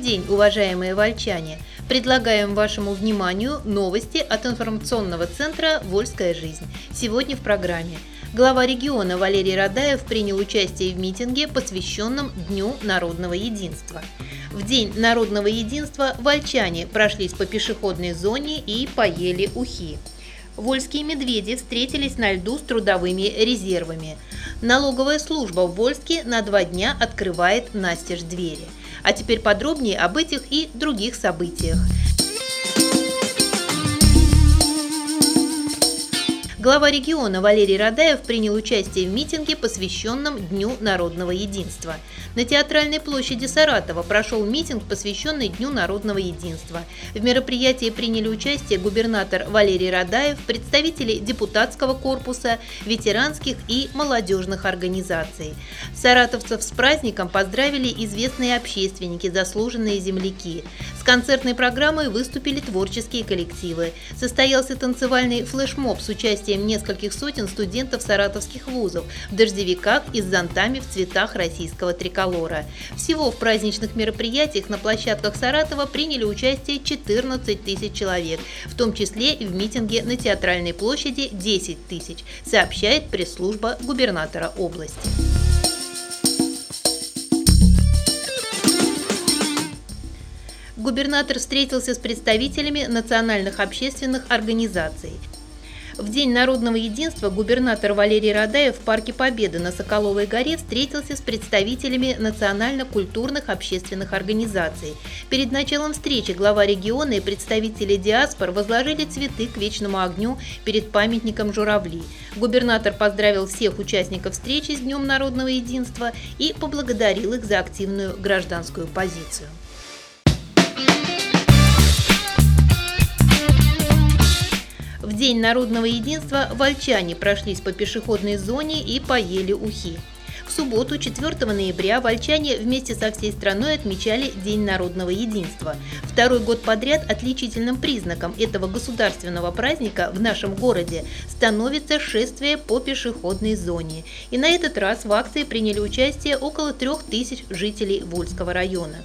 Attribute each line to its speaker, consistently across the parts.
Speaker 1: День, уважаемые вольчане! Предлагаем вашему вниманию новости от информационного центра «Вольская жизнь». Сегодня в программе. Глава региона Валерий Радаев принял участие в митинге, посвященном Дню народного единства. В День народного единства вольчане прошлись по пешеходной зоне и поели ухи. Вольские медведи встретились на льду с трудовыми резервами. Налоговая служба в Вольске на два дня открывает настежь двери. А теперь подробнее об этих и других событиях. Глава региона Валерий Радаев принял участие в митинге, посвященном Дню народного единства. На Театральной площади Саратова прошел митинг, посвященный Дню народного единства. В мероприятии приняли участие губернатор Валерий Радаев, представители депутатского корпуса, ветеранских и молодежных организаций. Саратовцев с праздником поздравили известные общественники, заслуженные земляки. С концертной программой выступили творческие коллективы. Состоялся танцевальный флешмоб с участием участием нескольких сотен студентов саратовских вузов в дождевиках и с зонтами в цветах российского триколора. Всего в праздничных мероприятиях на площадках Саратова приняли участие 14 тысяч человек, в том числе и в митинге на Театральной площади 10 тысяч, сообщает пресс-служба губернатора области. губернатор встретился с представителями национальных общественных организаций. В День народного единства губернатор Валерий Радаев в Парке Победы на Соколовой горе встретился с представителями национально-культурных общественных организаций. Перед началом встречи глава региона и представители диаспор возложили цветы к вечному огню перед памятником журавли. Губернатор поздравил всех участников встречи с Днем народного единства и поблагодарил их за активную гражданскую позицию. День народного единства вольчане прошлись по пешеходной зоне и поели ухи. В субботу, 4 ноября, вольчане вместе со всей страной отмечали День народного единства. Второй год подряд отличительным признаком этого государственного праздника в нашем городе становится шествие по пешеходной зоне. И на этот раз в акции приняли участие около трех тысяч жителей Вольского района.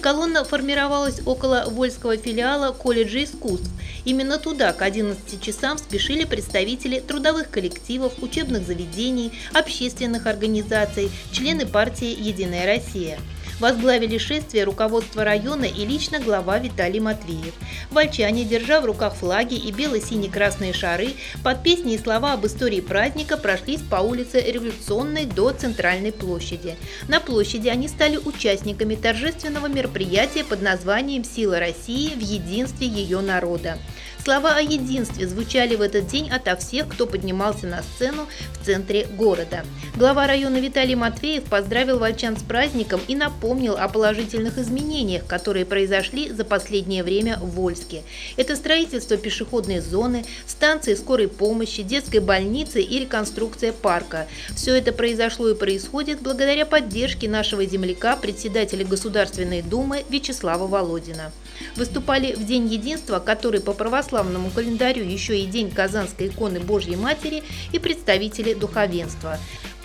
Speaker 1: Колонна формировалась около Вольского филиала колледжа искусств. Именно туда к 11 часам спешили представители трудовых коллективов, учебных заведений, общественных организаций, члены партии «Единая Россия» возглавили шествие руководство района и лично глава Виталий Матвеев. Вольчане, держа в руках флаги и бело-сине-красные шары, под песни и слова об истории праздника прошлись по улице Революционной до Центральной площади. На площади они стали участниками торжественного мероприятия под названием «Сила России в единстве ее народа». Слова о единстве звучали в этот день ото всех, кто поднимался на сцену в центре города. Глава района Виталий Матвеев поздравил вольчан с праздником и напомнил о положительных изменениях, которые произошли за последнее время в Вольске. Это строительство пешеходной зоны, станции скорой помощи, детской больницы и реконструкция парка. Все это произошло и происходит благодаря поддержке нашего земляка, председателя Государственной Думы Вячеслава Володина. Выступали в День единства, который по православному календарю еще и День Казанской иконы Божьей Матери и представители духовенства.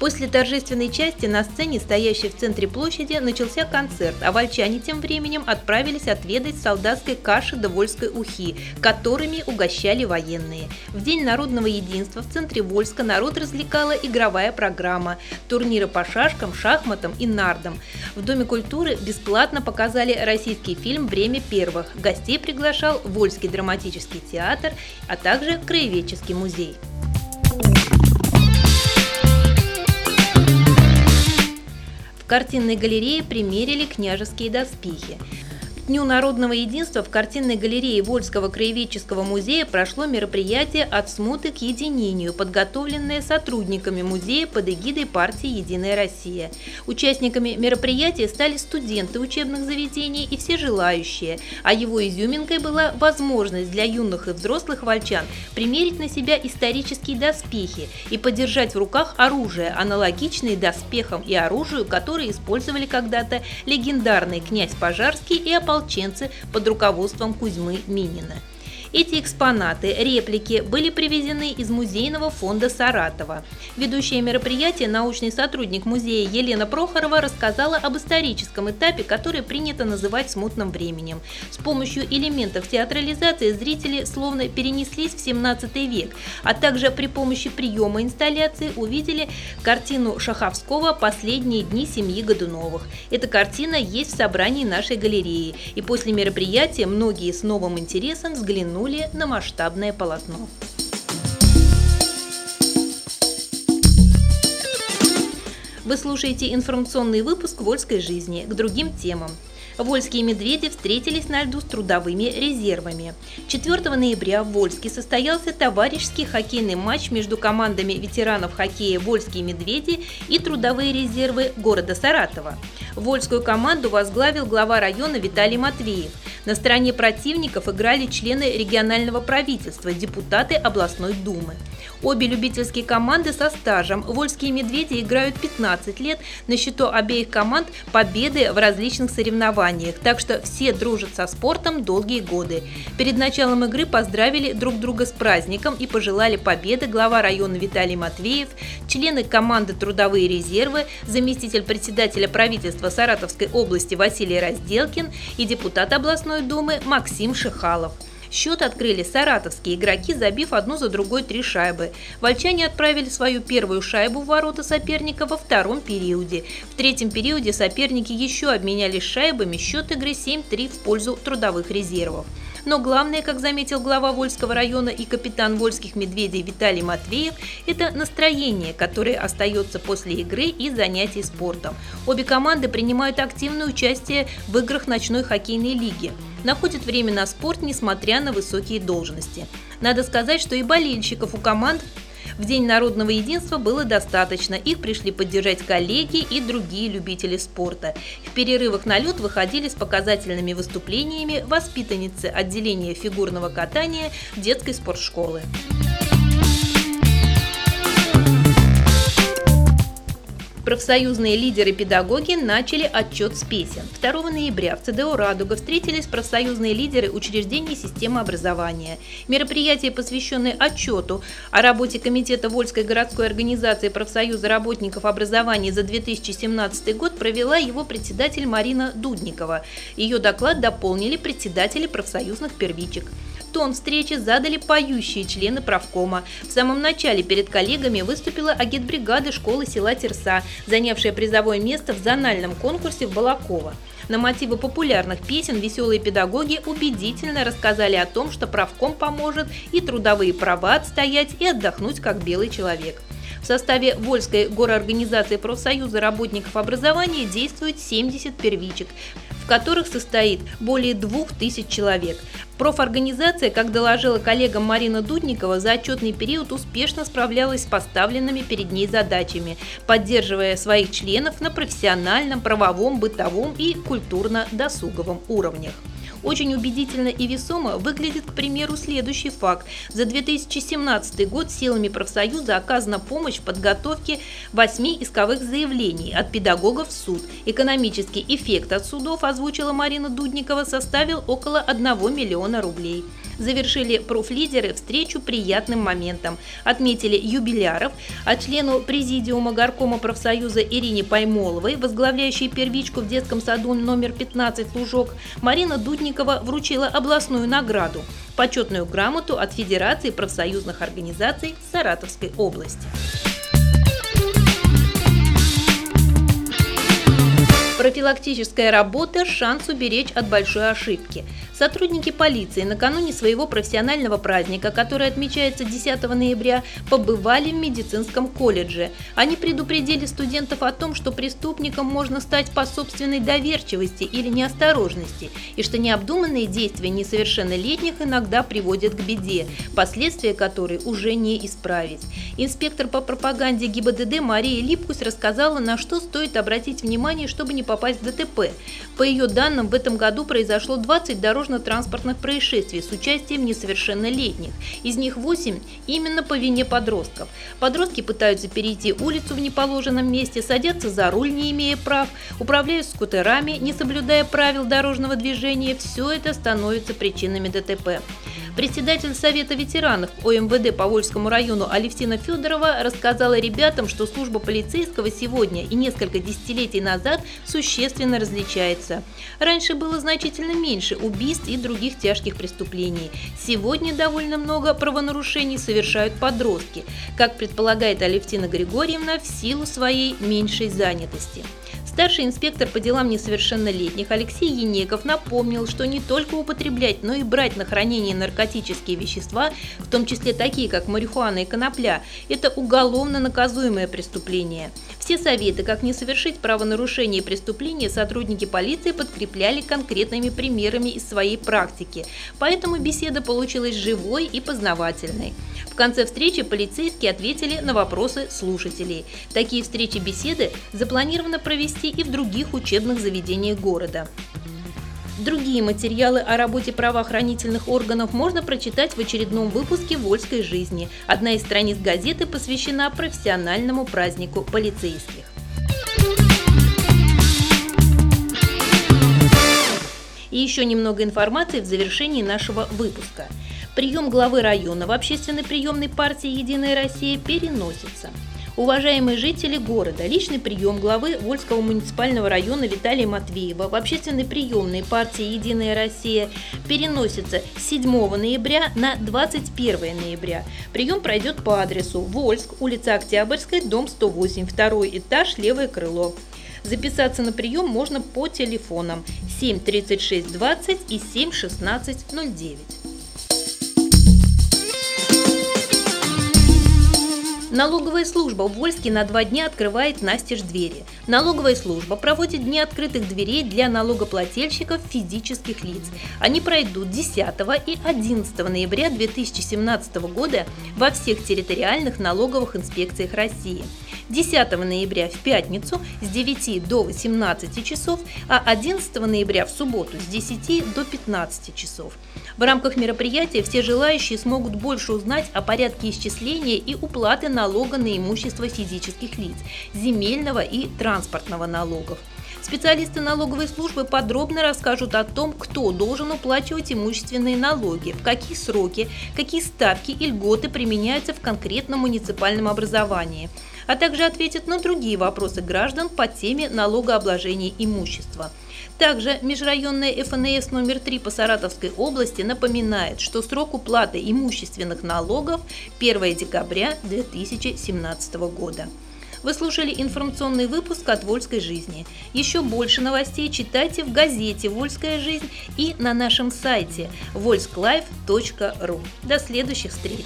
Speaker 1: После торжественной части на сцене, стоящей в центре площади, начался концерт, а вольчане тем временем отправились отведать солдатской каши до вольской ухи, которыми угощали военные. В День народного единства в центре Вольска народ развлекала игровая программа, турниры по шашкам, шахматам и нардам. В Доме культуры бесплатно показали российский фильм «Время первых». Гостей приглашал Вольский драматический театр, а также Краеведческий музей. Картинной галерее примерили княжеские доспехи. Дню народного единства в картинной галерее Вольского краеведческого музея прошло мероприятие «От смуты к единению», подготовленное сотрудниками музея под эгидой партии «Единая Россия». Участниками мероприятия стали студенты учебных заведений и все желающие, а его изюминкой была возможность для юных и взрослых вольчан примерить на себя исторические доспехи и подержать в руках оружие, аналогичное доспехам и оружию, которые использовали когда-то легендарный князь Пожарский и ополченцы ополченцы под руководством Кузьмы Минина. Эти экспонаты, реплики, были привезены из музейного фонда Саратова. Ведущая мероприятие, научный сотрудник музея Елена Прохорова рассказала об историческом этапе, который принято называть смутным временем. С помощью элементов театрализации зрители словно перенеслись в 17 век, а также при помощи приема инсталляции увидели картину Шаховского «Последние дни семьи Годуновых». Эта картина есть в собрании нашей галереи, и после мероприятия многие с новым интересом взглянули на масштабное полотно. Вы слушаете информационный выпуск «Вольской жизни» к другим темам. Вольские медведи встретились на льду с трудовыми резервами. 4 ноября в Вольске состоялся товарищеский хоккейный матч между командами ветеранов хоккея «Вольские медведи» и трудовые резервы города Саратова. Вольскую команду возглавил глава района Виталий Матвеев. На стороне противников играли члены регионального правительства, депутаты областной думы. Обе любительские команды со стажем. Вольские медведи играют 15 лет. На счету обеих команд победы в различных соревнованиях. Так что все дружат со спортом долгие годы. Перед началом игры поздравили друг друга с праздником и пожелали победы глава района Виталий Матвеев, члены команды «Трудовые резервы», заместитель председателя правительства Саратовской области Василий Разделкин и депутат областной думы Максим Шихалов. Счет открыли саратовские игроки, забив одну за другой три шайбы. Вольчане отправили свою первую шайбу в ворота соперника во втором периоде. В третьем периоде соперники еще обменялись шайбами, счет игры 7-3 в пользу трудовых резервов. Но главное, как заметил глава Вольского района и капитан Вольских медведей Виталий Матвеев, это настроение, которое остается после игры и занятий спортом. Обе команды принимают активное участие в играх ночной хоккейной лиги находят время на спорт, несмотря на высокие должности. Надо сказать, что и болельщиков у команд в День народного единства было достаточно. Их пришли поддержать коллеги и другие любители спорта. В перерывах на лед выходили с показательными выступлениями воспитанницы отделения фигурного катания детской спортшколы. Профсоюзные лидеры-педагоги начали отчет с песен. 2 ноября в ЦДО «Радуга» встретились профсоюзные лидеры учреждений системы образования. Мероприятие, посвященное отчету о работе Комитета Вольской городской организации профсоюза работников образования за 2017 год, провела его председатель Марина Дудникова. Ее доклад дополнили председатели профсоюзных первичек. Тон встречи задали поющие члены правкома. В самом начале перед коллегами выступила агитбригада школы села Терса, занявшая призовое место в зональном конкурсе в Балаково. На мотивы популярных песен веселые педагоги убедительно рассказали о том, что правком поможет и трудовые права отстоять, и отдохнуть как белый человек. В составе Вольской гороорганизации профсоюза работников образования действует 70 первичек в которых состоит более 2000 человек. Профорганизация, как доложила коллегам Марина Дудникова, за отчетный период успешно справлялась с поставленными перед ней задачами, поддерживая своих членов на профессиональном, правовом, бытовом и культурно-досуговом уровнях. Очень убедительно и весомо выглядит, к примеру, следующий факт. За 2017 год силами профсоюза оказана помощь в подготовке восьми исковых заявлений от педагогов в суд. Экономический эффект от судов, озвучила Марина Дудникова, составил около 1 миллиона рублей завершили профлидеры встречу приятным моментом. Отметили юбиляров, а члену президиума горкома профсоюза Ирине Паймоловой, возглавляющей первичку в детском саду номер 15 «Лужок», Марина Дудникова вручила областную награду – почетную грамоту от Федерации профсоюзных организаций Саратовской области. Профилактическая работа – шанс уберечь от большой ошибки. Сотрудники полиции накануне своего профессионального праздника, который отмечается 10 ноября, побывали в медицинском колледже. Они предупредили студентов о том, что преступником можно стать по собственной доверчивости или неосторожности, и что необдуманные действия несовершеннолетних иногда приводят к беде, последствия которой уже не исправить. Инспектор по пропаганде ГИБДД Мария Липкусь рассказала, на что стоит обратить внимание, чтобы не попасть в ДТП. По ее данным, в этом году произошло 20 дорожных дорожно-транспортных происшествий с участием несовершеннолетних. Из них 8 именно по вине подростков. Подростки пытаются перейти улицу в неположенном месте, садятся за руль, не имея прав, управляют скутерами, не соблюдая правил дорожного движения. Все это становится причинами ДТП. Председатель Совета ветеранов ОМВД по Вольскому району Алевтина Федорова рассказала ребятам, что служба полицейского сегодня и несколько десятилетий назад существенно различается. Раньше было значительно меньше убийств и других тяжких преступлений. Сегодня довольно много правонарушений совершают подростки, как предполагает Алевтина Григорьевна, в силу своей меньшей занятости. Старший инспектор по делам несовершеннолетних Алексей Енеков напомнил, что не только употреблять, но и брать на хранение наркотические вещества, в том числе такие, как марихуана и конопля, это уголовно наказуемое преступление. Все советы, как не совершить правонарушение и преступления, сотрудники полиции подкрепляли конкретными примерами из своей практики. Поэтому беседа получилась живой и познавательной. В конце встречи полицейские ответили на вопросы слушателей. Такие встречи-беседы запланировано провести и в других учебных заведениях города. Другие материалы о работе правоохранительных органов можно прочитать в очередном выпуске «Вольской жизни». Одна из страниц газеты посвящена профессиональному празднику полицейских. И еще немного информации в завершении нашего выпуска. Прием главы района в общественной приемной партии «Единая Россия» переносится – Уважаемые жители города, личный прием главы Вольского муниципального района Виталия Матвеева в общественной приемной партии «Единая Россия» переносится с 7 ноября на 21 ноября. Прием пройдет по адресу Вольск, улица Октябрьская, дом 108, второй этаж, левое крыло. Записаться на прием можно по телефонам 7 36 20 и 7 16 09. Налоговая служба в Вольске на два дня открывает настежь двери. Налоговая служба проводит дни открытых дверей для налогоплательщиков физических лиц. Они пройдут 10 и 11 ноября 2017 года во всех территориальных налоговых инспекциях России. 10 ноября в пятницу с 9 до 18 часов, а 11 ноября в субботу с 10 до 15 часов. В рамках мероприятия все желающие смогут больше узнать о порядке исчисления и уплаты налога на имущество физических лиц, земельного и транспортного налогов. Специалисты налоговой службы подробно расскажут о том, кто должен уплачивать имущественные налоги, в какие сроки, какие ставки и льготы применяются в конкретном муниципальном образовании, а также ответят на другие вопросы граждан по теме налогообложения имущества – также межрайонная ФНС номер 3 по Саратовской области напоминает, что срок уплаты имущественных налогов 1 декабря 2017 года. Вы слушали информационный выпуск от «Вольской жизни». Еще больше новостей читайте в газете «Вольская жизнь» и на нашем сайте volsklife.ru. До следующих встреч!